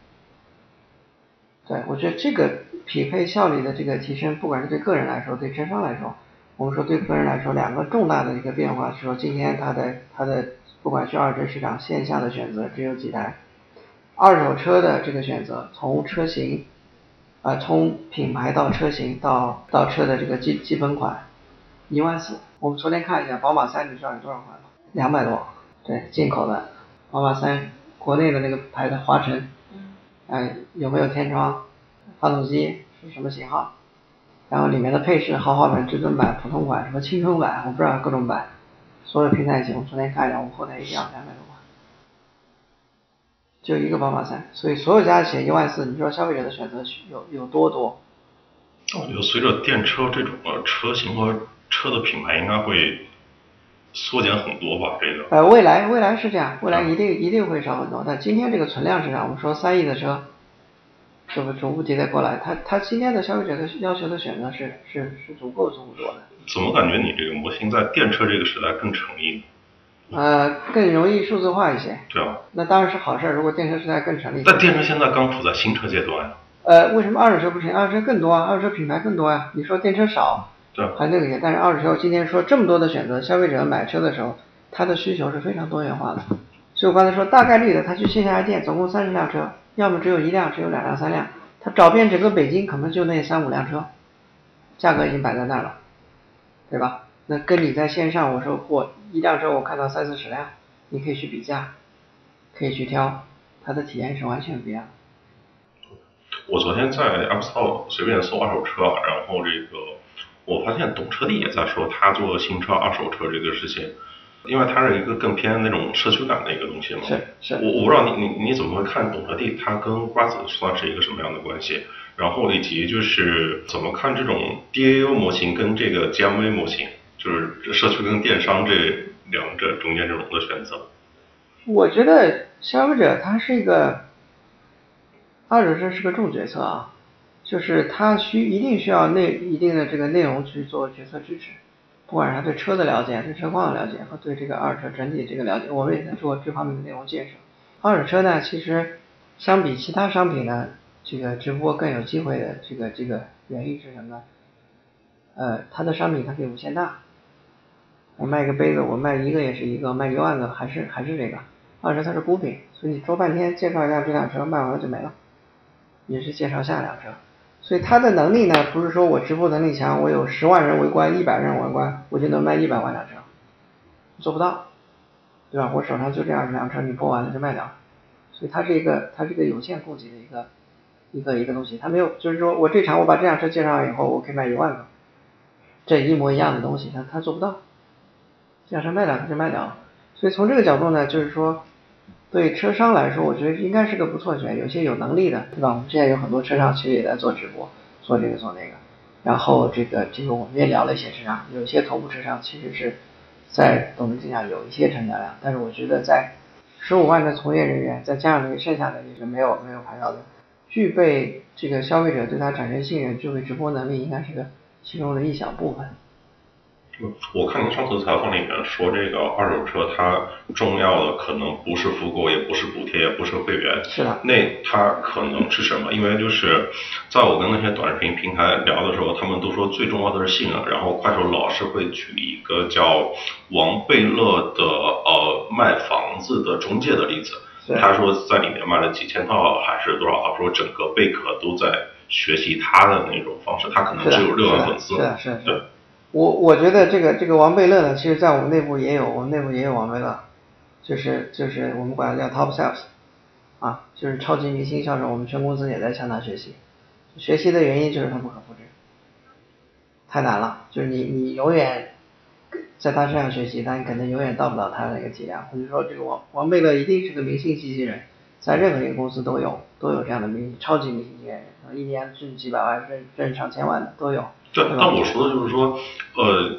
对，我觉得这个匹配效率的这个提升，不管是对个人来说，对车商来说，我们说对个人来说，两个重大的一个变化是说，今天它的它的不管是二手市场线下的选择只有几台。二手车的这个选择，从车型，啊，从品牌到车型到到车的这个基基本款，一万四。我们昨天看一下，宝马三，你知道有多少款吗？两百多。对，进口的，宝马三，国内的那个牌子华晨，哎，有没有天窗？发动机是什么型号？然后里面的配饰，豪华版、至尊版、普通款，什么青春版，我不知道各种版，所有平台型，我昨天看一下，我后台一样两百多。就一个宝马三，所以所有加起来一万四，你说消费者的选择有有多多？那我觉得随着电车这种的车型和车的品牌应该会缩减很多吧？这个呃，未来未来是这样，未来一定一定会少很多。但今天这个存量市场，我们说三亿的车，是不是逐步迭代过来？它它今天的消费者的要求的选择是是是足够足够多的。怎么感觉你这个模型在电车这个时代更成立呢？呃，更容易数字化一些。对啊。那当然是好事，如果电车时代更成立。但电车现在刚处在新车阶段呀。呃，为什么二手车不行？二手车更多啊，二手车品牌更多呀。你说电车少，对，还那个些，但是二手车今天说这么多的选择，消费者买车的时候，他的需求是非常多元化的。所以我刚才说，大概率的，他去线下店，总共三十辆车，要么只有一辆，只有两辆、三辆，他找遍整个北京，可能就那三五辆车，价格已经摆在那儿了，对吧？那跟你在线上，我说我一辆车我看到三四十辆。你可以去比价，可以去挑，它的体验是完全不一样。我昨天在 App Store 随便搜二手车，然后这个我发现懂车帝也在说他做新车、二手车这个事情，因为它是一个更偏那种社区感的一个东西嘛。是是。我我不知道你你你怎么会看懂车帝，它跟瓜子算是一个什么样的关系？然后以及就是怎么看这种 DAU 模型跟这个 GMV 模型，就是社区跟电商这。两者中间这种的选择，我觉得消费者他是一个二手车是个重决策啊，就是他需一定需要内一定的这个内容去做决策支持，不管是对车的了解、对车况的了解和对这个二手车整体这个了解，我们也在做这方面的内容建设。二手车呢，其实相比其他商品呢，这个直播更有机会的这个这个原因是什么呢？呃，它的商品它可以无限大。我卖个杯子，我卖一个也是一个，卖一万个还是还是这个。二是它是孤品，所以你说半天介绍一下这辆车，卖完了就没了。也是介绍下辆车，所以它的能力呢，不是说我直播能力强，我有十万人围观，一百人围观，我就能卖一百万辆车，做不到，对吧？我手上就这二十辆车，你播完了就卖掉。所以它是一个它是个有限供给的一个一个一个东西，它没有就是说我这场我把这辆车介绍完以后，我可以卖一万个，这一模一样的东西，它它做不到。这辆车卖掉它就卖掉了，所以从这个角度呢，就是说，对车商来说，我觉得应该是个不错选。有些有能力的，对吧？我们现在有很多车商其实也在做直播，做这个做那个。然后这个这个我们也聊了一些车商，有些头部车商其实是在抖音上有一些成交量，但是我觉得在十五万的从业人员，再加上那个剩下的也是没有没有牌照的，具备这个消费者对他产生信任，具备直播能力，应该是个其中的一小部分。我看您上次采访里面说，这个二手车它重要的可能不是复购，也不是补贴，也不是会员。是的。那它可能是什么？因为就是在我跟那些短视频平台聊的时候，他们都说最重要的是信任。然后快手老是会举一个叫王贝勒的呃卖房子的中介的例子，他说在里面卖了几千套还是多少套，说整个贝壳都在学习他的那种方式，他可能只有六万粉丝。对。我我觉得这个这个王贝勒呢，其实在我们内部也有，我们内部也有王贝勒，就是就是我们管它叫 top sales，啊，就是超级明星销售，我们全公司也在向他学习，学习的原因就是他不可复制，太难了，就是你你永远在他身上学习，但你可能永远到不了他的那个质量。或者说这个王王贝勒一定是个明星机器人，在任何一个公司都有都有这样的明星超级明星机器人，一年挣几百万挣挣上千万的都有。对，但我说的就是说，呃，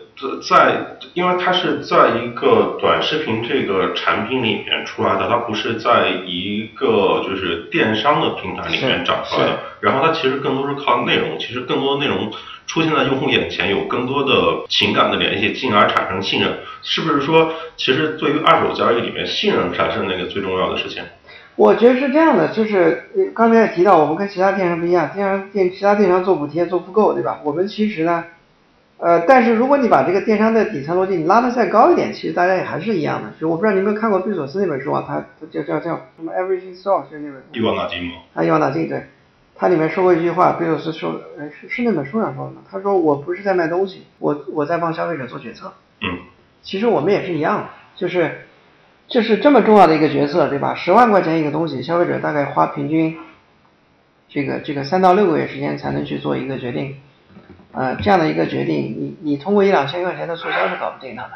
在，因为它是在一个短视频这个产品里面出来的，它不是在一个就是电商的平台里面长出来的。然后它其实更多是靠内容，其实更多的内容出现在用户眼前，有更多的情感的联系，进而产生信任。是不是说，其实对于二手交易里面，信任才是那个最重要的事情？我觉得是这样的，就是刚才也提到，我们跟其他电商不一样，电商电其他电商做补贴做复购，对吧？我们其实呢，呃，但是如果你把这个电商的底层逻辑你拉得再高一点，其实大家也还是一样的。就我不知道你有没有看过贝索斯那本书啊？他叫叫叫什么？Everything Store 是那本。一网打尽吗？啊一网打尽，对。他里面说过一句话，贝索斯说，呃，是是那本书上说的吗？他说我不是在卖东西，我我在帮消费者做决策。嗯。其实我们也是一样的，就是。就是这么重要的一个角色，对吧？十万块钱一个东西，消费者大概花平均这个这个三到六个月时间才能去做一个决定，呃，这样的一个决定，你你通过一两千块钱的促销是搞不定它的，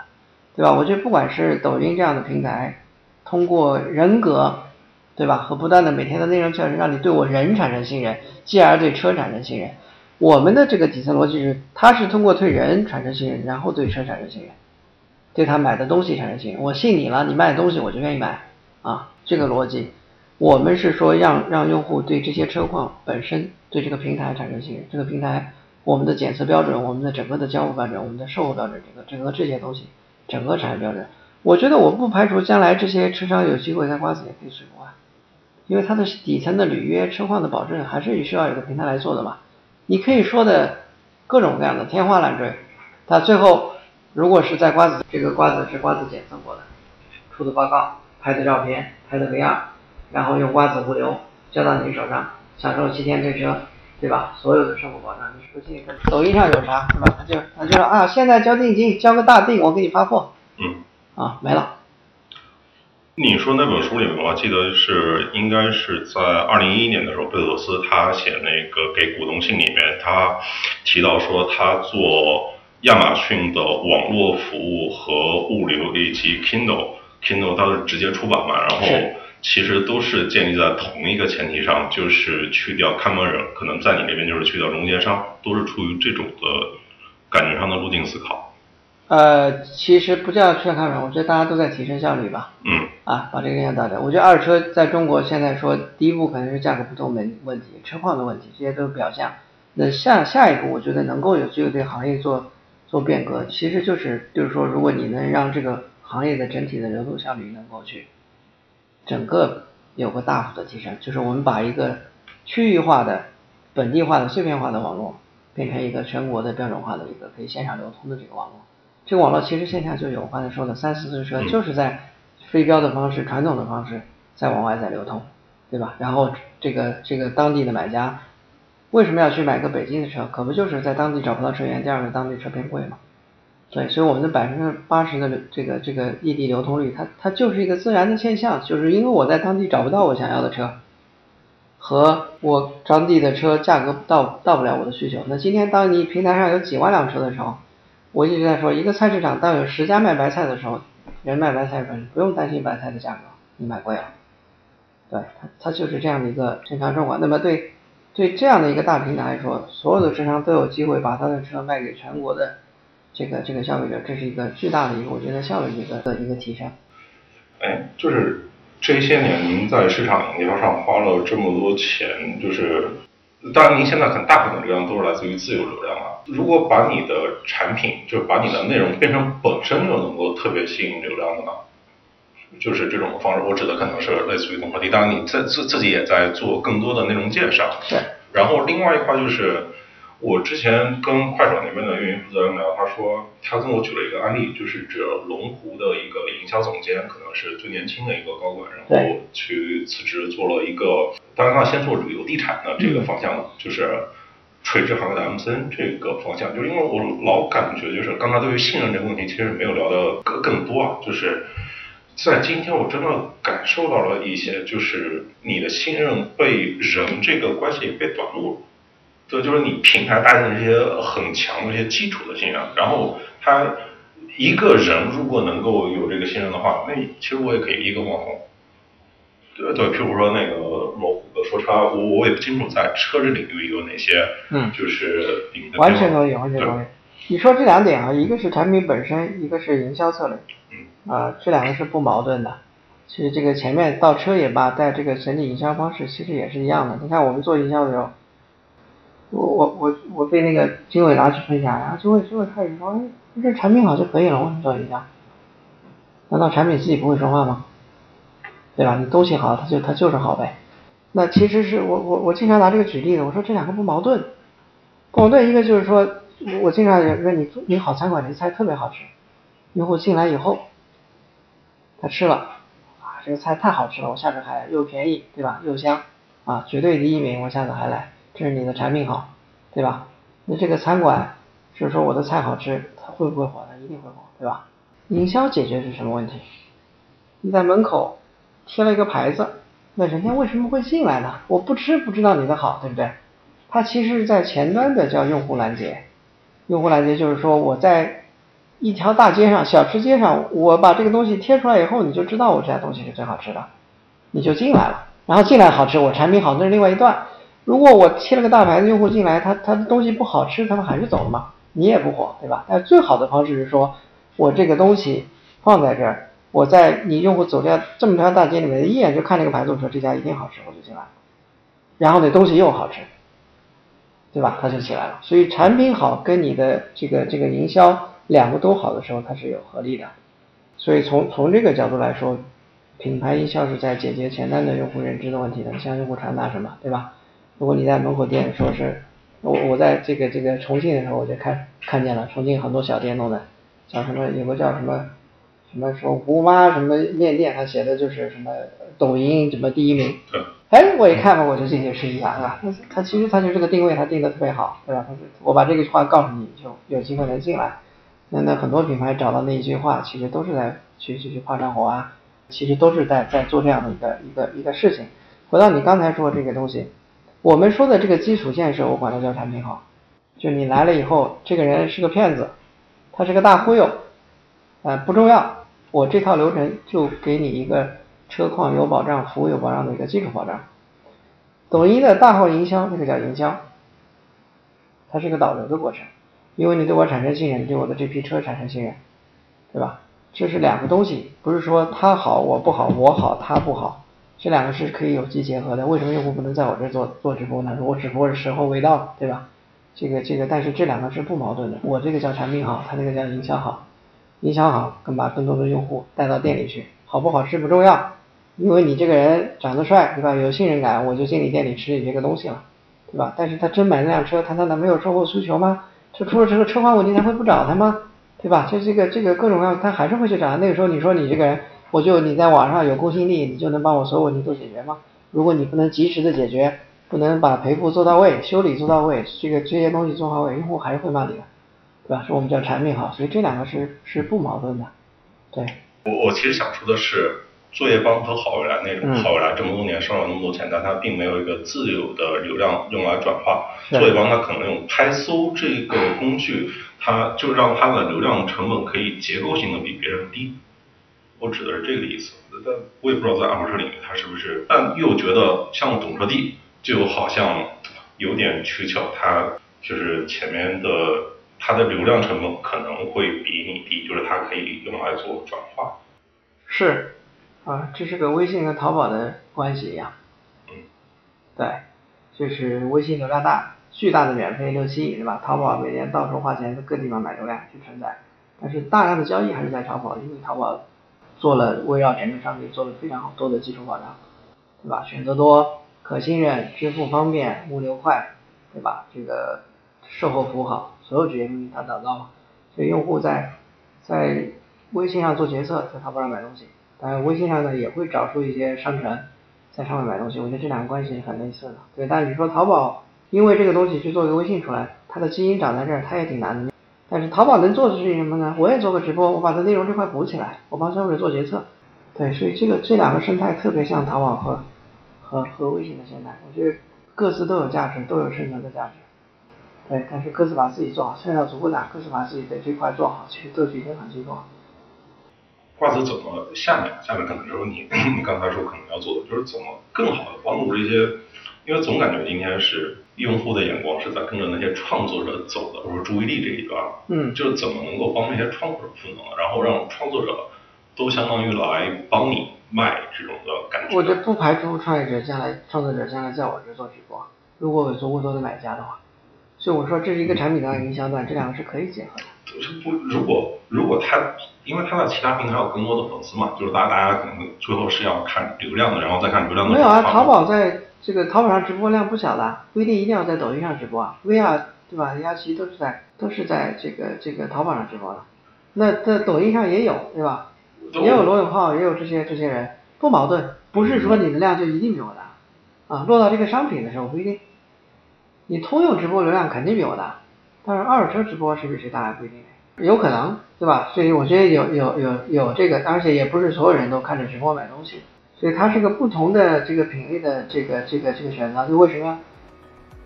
对吧？我觉得不管是抖音这样的平台，通过人格，对吧？和不断的每天的内容教育，让你对我人产生信任，继而对车产生信任，我们的这个底层逻辑是，他是通过对人产生信任，然后对车产生信任，对他买的东西产生信任。我信你了，你卖的东西我就愿意买啊，这个逻辑。我们是说让让用户对这些车况本身对这个平台产生信任，这个平台我们的检测标准，我们的整个的交付标准，我们的售后标准，这个整个这些东西，整个产业标准。我觉得我不排除将来这些车商有机会在瓜子也可以直播啊，因为它的底层的履约车况的保证还是需要有个平台来做的嘛。你可以说的各种各样的天花乱坠，它最后如果是在瓜子这个瓜子是瓜子检测过的，出的报告、拍的照片、拍的 VR，然后用瓜子物流交到你手上，享受七天退车，对吧？所有的生活保障，你不信？抖音上有啥是吧？他就他就说啊，现在交定金，交个大定，我给你发货。嗯。啊，没了。你说那本书里面，我记得是应该是在二零一一年的时候，贝佐斯他写那个给股东信里面，他提到说他做亚马逊的网络服务和物流以及 Kindle，Kindle 它是直接出版嘛，然后其实都是建立在同一个前提上，就是去掉看门人，可能在你那边就是去掉中间商，都是出于这种的感觉上的路径思考。呃，其实不叫去看门，我觉得大家都在提升效率吧。嗯。啊，把这个先打掉。我觉得二车在中国现在说第一步可能是价格不透明问题、车况的问题，这些都是表象。那下下一步，我觉得能够有机会对行业做做变革，其实就是就是说，如果你能让这个行业的整体的流动效率能够去整个有个大幅的提升，就是我们把一个区域化的、本地化的、碎片化的网络变成一个全国的标准化的一个可以线上流通的这个网络。这个网络其实线下就有，刚才说的三四四车就是在非标的方式、传统的方式在往外在流通，对吧？然后这个这个当地的买家为什么要去买个北京的车？可不就是在当地找不到车源，第二个当地车偏贵嘛？对，所以我们的百分之八十的这个这个异地流通率，它它就是一个自然的现象，就是因为我在当地找不到我想要的车，和我当地的车价格到到不了我的需求。那今天当你平台上有几万辆车的时候，我一直在说，一个菜市场当有十家卖白菜的时候，人卖白菜不用担心白菜的价格你买贵了，对，它它就是这样的一个正常状况。那么对对这样的一个大平台来说，所有的车商都有机会把他的车卖给全国的这个这个消费者，这是一个巨大的一个我觉得效率一个的一个提升。哎，就是这些年您在市场营销上花了这么多钱，就是。当然，您现在很大部分流量都是来自于自由流量啊。如果把你的产品，就是把你的内容变成本身就能够特别吸引流量的呢，就是这种方式。我指的可能是类似于综合体。当然，你自自自己也在做更多的内容介绍。对。然后另外一块就是。我之前跟快手那边的运营负责人聊，他说他跟我举了一个案例，就是指龙湖的一个营销总监，可能是最年轻的一个高管，然后去辞职做了一个，当然他先做旅游地产的这个方向的，就是垂直行业的 M C N 这个方向。就是因为我老感觉，就是刚刚对于信任这个问题，其实没有聊的更更多啊。就是在今天，我真的感受到了一些，就是你的信任被人这个关系被短路了。对就是你平台搭建的这些很强的这些基础的信任，然后他一个人如果能够有这个信任的话，那其实我也可以一个网红，对对，譬如说那个某个说车，我我也不清楚在车这领域有哪些，嗯，就是完全可以，完全可以。你说这两点啊，一个是产品本身，一个是营销策略，嗯，啊，这两个是不矛盾的。其实这个前面倒车也罢，带这个整体营销方式其实也是一样的。你看我们做营销的时候。我我我我被那个经纬拿去分享，然后经纬经纬开始说，哎，这产品好就可以了，为什么做营销？难道产品自己不会说话吗？对吧？你东西好，它就它就是好呗。那其实是我我我经常拿这个举例的，我说这两个不矛盾，不矛盾。一个就是说，我经常问你你好餐馆，这菜特别好吃，用户进来以后，他吃了，啊，这个菜太好吃了，我下次还来，又便宜，对吧？又香，啊，绝对第一名，我下次还来。这是你的产品好，对吧？那这个餐馆是说我的菜好吃，它会不会火？它一定会火，对吧？营销解决是什么问题？你在门口贴了一个牌子，那人家为什么会进来呢？我不吃不知道你的好，对不对？它其实是在前端的叫用户拦截，用户拦截就是说我在一条大街上、小吃街上，我把这个东西贴出来以后，你就知道我这家东西是最好吃的，你就进来了。然后进来好吃，我产品好，那是另外一段。如果我贴了个大牌子，用户进来，他他的东西不好吃，他们还是走了嘛，你也不火，对吧？但最好的方式是说，我这个东西放在这儿，我在你用户走掉这么条大街里面，一眼就看这个牌子，我说这家一定好吃，我就进来了。然后那东西又好吃，对吧？他就起来了。所以产品好跟你的这个这个营销两个都好的时候，它是有合力的。所以从从这个角度来说，品牌营销是在解决前端的用户认知的问题的，向用户传达什么，对吧？如果你在门口店说是，我我在这个这个重庆的时候我就看看见了，重庆很多小店弄的，叫什么有个叫什么什么说胡妈什么面店，他写的就是什么抖音什么第一名。哎，我一看嘛，我就进去试一下，是吧？他他其实他就这个定位他定的特别好，对吧？他是我把这个话告诉你就有机会能进来。那那很多品牌找到那一句话，其实都是在去去去夸张火啊，其实都是在在做这样的一个一个一个事情。回到你刚才说这个东西，我们说的这个基础建设，我管它叫产品好。就你来了以后，这个人是个骗子，他是个大忽悠，呃不重要，我这套流程就给你一个。车况有保障，服务有保障的一个基础保障。抖音的大号营销，这个叫营销，它是个导流的过程，因为你对我产生信任，对我的这批车产生信任，对吧？这是两个东西，不是说他好我不好，我好他不好，这两个是可以有机结合的。为什么用户不能在我这做做直播呢？我直播是时候未到，对吧？这个这个，但是这两个是不矛盾的。我这个叫产品好，他那个叫营销好，营销好更把更多的用户带到店里去，好不好吃不重要。因为你这个人长得帅，对吧？有信任感，我就进你店里吃你这个东西了，对吧？但是他真买那辆车，他难道没有售后需求吗？就出了这个车况问题，他会不找他吗？对吧？就这个这个各种各样，他还是会去找。那个时候你说你这个人，我就你在网上有公信力，你就能帮我所有问题都解决吗？如果你不能及时的解决，不能把赔付做到位，修理做到位，这个这些东西做到位，用户还是会骂你的，对吧？是我们叫产品好，所以这两个是是不矛盾的，对。我我其实想说的是。作业帮和好未来那种，好未来这么多年收了那么多钱，但它并没有一个自有的流量用来转化。作业帮它可能用拍搜这个工具，它就让它的流量成本可以结构性的比别人低。我指的是这个意思。但我也不知道在二手车领域它是不是，但又觉得像懂车帝就好像有点取巧，它就是前面的它的流量成本可能会比你低，就是它可以用来做转化。是。啊，这是个微信跟淘宝的关系一样，对，就是微信流量大，巨大的免费六七亿，对吧？淘宝每年到处花钱，在各地方买流量去承载，但是大量的交易还是在淘宝，因为淘宝做了围绕整个商品做了非常好多的基础保障，对吧？选择多，可信任，支付方便，物流快，对吧？这个售后服务好，所有这些东西它打造了，所以用户在在微信上做决策，在淘宝上买东西。呃，微信上呢也会找出一些商城，在上面买东西，我觉得这两个关系很类似的。对，但是你说淘宝因为这个东西去做一个微信出来，它的基因长在这儿，它也挺难的。但是淘宝能做的是什么呢？我也做个直播，我把它内容这块补起来，我帮消费者做决策。对，所以这个这两个生态特别像淘宝和和和微信的生态，我觉得各自都有价值，都有生存的价值。对，但是各自把自己做好，现在足够大，各自把自己的这块做好，其实都去影响去做。瓜子怎么下面？下面可能就是你 你刚才说可能要做的，就是怎么更好的帮助这些，因为总感觉今天是用户的眼光是在跟着那些创作者走的，或者注意力这一端，嗯，就怎么能够帮那些创作者赋能，然后让创作者都相当于来帮你卖这种的感觉。我觉得不排除创业者将来、创作者将来在我这做直播，如果有足够多的买家的话，所以我说这是一个产品端、营销端，这两个是可以结合的。不，如果如果他，因为他在其他平台有更多的粉丝嘛，就是大家大家可能最后是要看流量的，然后再看流量的。没有啊，淘宝在这个淘宝上直播量不小的，不一定一定要在抖音上直播啊，VR 对吧？人家其实都是在都是在这个这个淘宝上直播的。那在抖音上也有对吧？也有罗永浩，也有这些这些人，不矛盾，不是说你的量就一定比我大啊。落到这个商品的时候不一定，你通用直播流量肯定比我大。但是二手车直播是不是谁大还不一定，有可能，对吧？所以我觉得有有有有这个，而且也不是所有人都看着直播买东西，所以它是个不同的这个品类的这个这个这个选择。那为什么？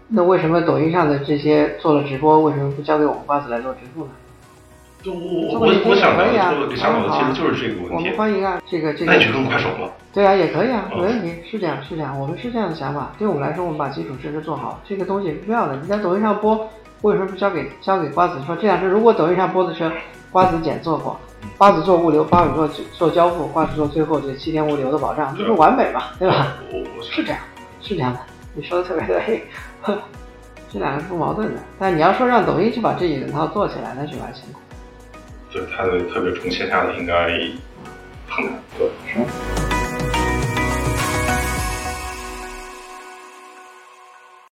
那为什么抖音上的这些做了直播，为什么不交给我们瓜子来做支付呢？我我我我想的，我想到的其实就是这个问题。我们欢迎啊，这个这个。那就更快手了。对啊，也可以啊，没问题，是这样是这样，我们是这样的想法。对我们来说，我们把基础设施做好，这个东西是重要的。你在抖音上播，为什么不交给交给瓜子说这辆车？如果抖音上播的车，瓜子检做过，瓜子做物流，瓜子做做交付，瓜子做最后这七天物流的保障，这是完美嘛？对吧？是这样，是这样的，你说的特别对。这两个是不矛盾的，但你要说让抖音去把这一整套做起来，那就完对，他的特别冲线下的应该很难，对。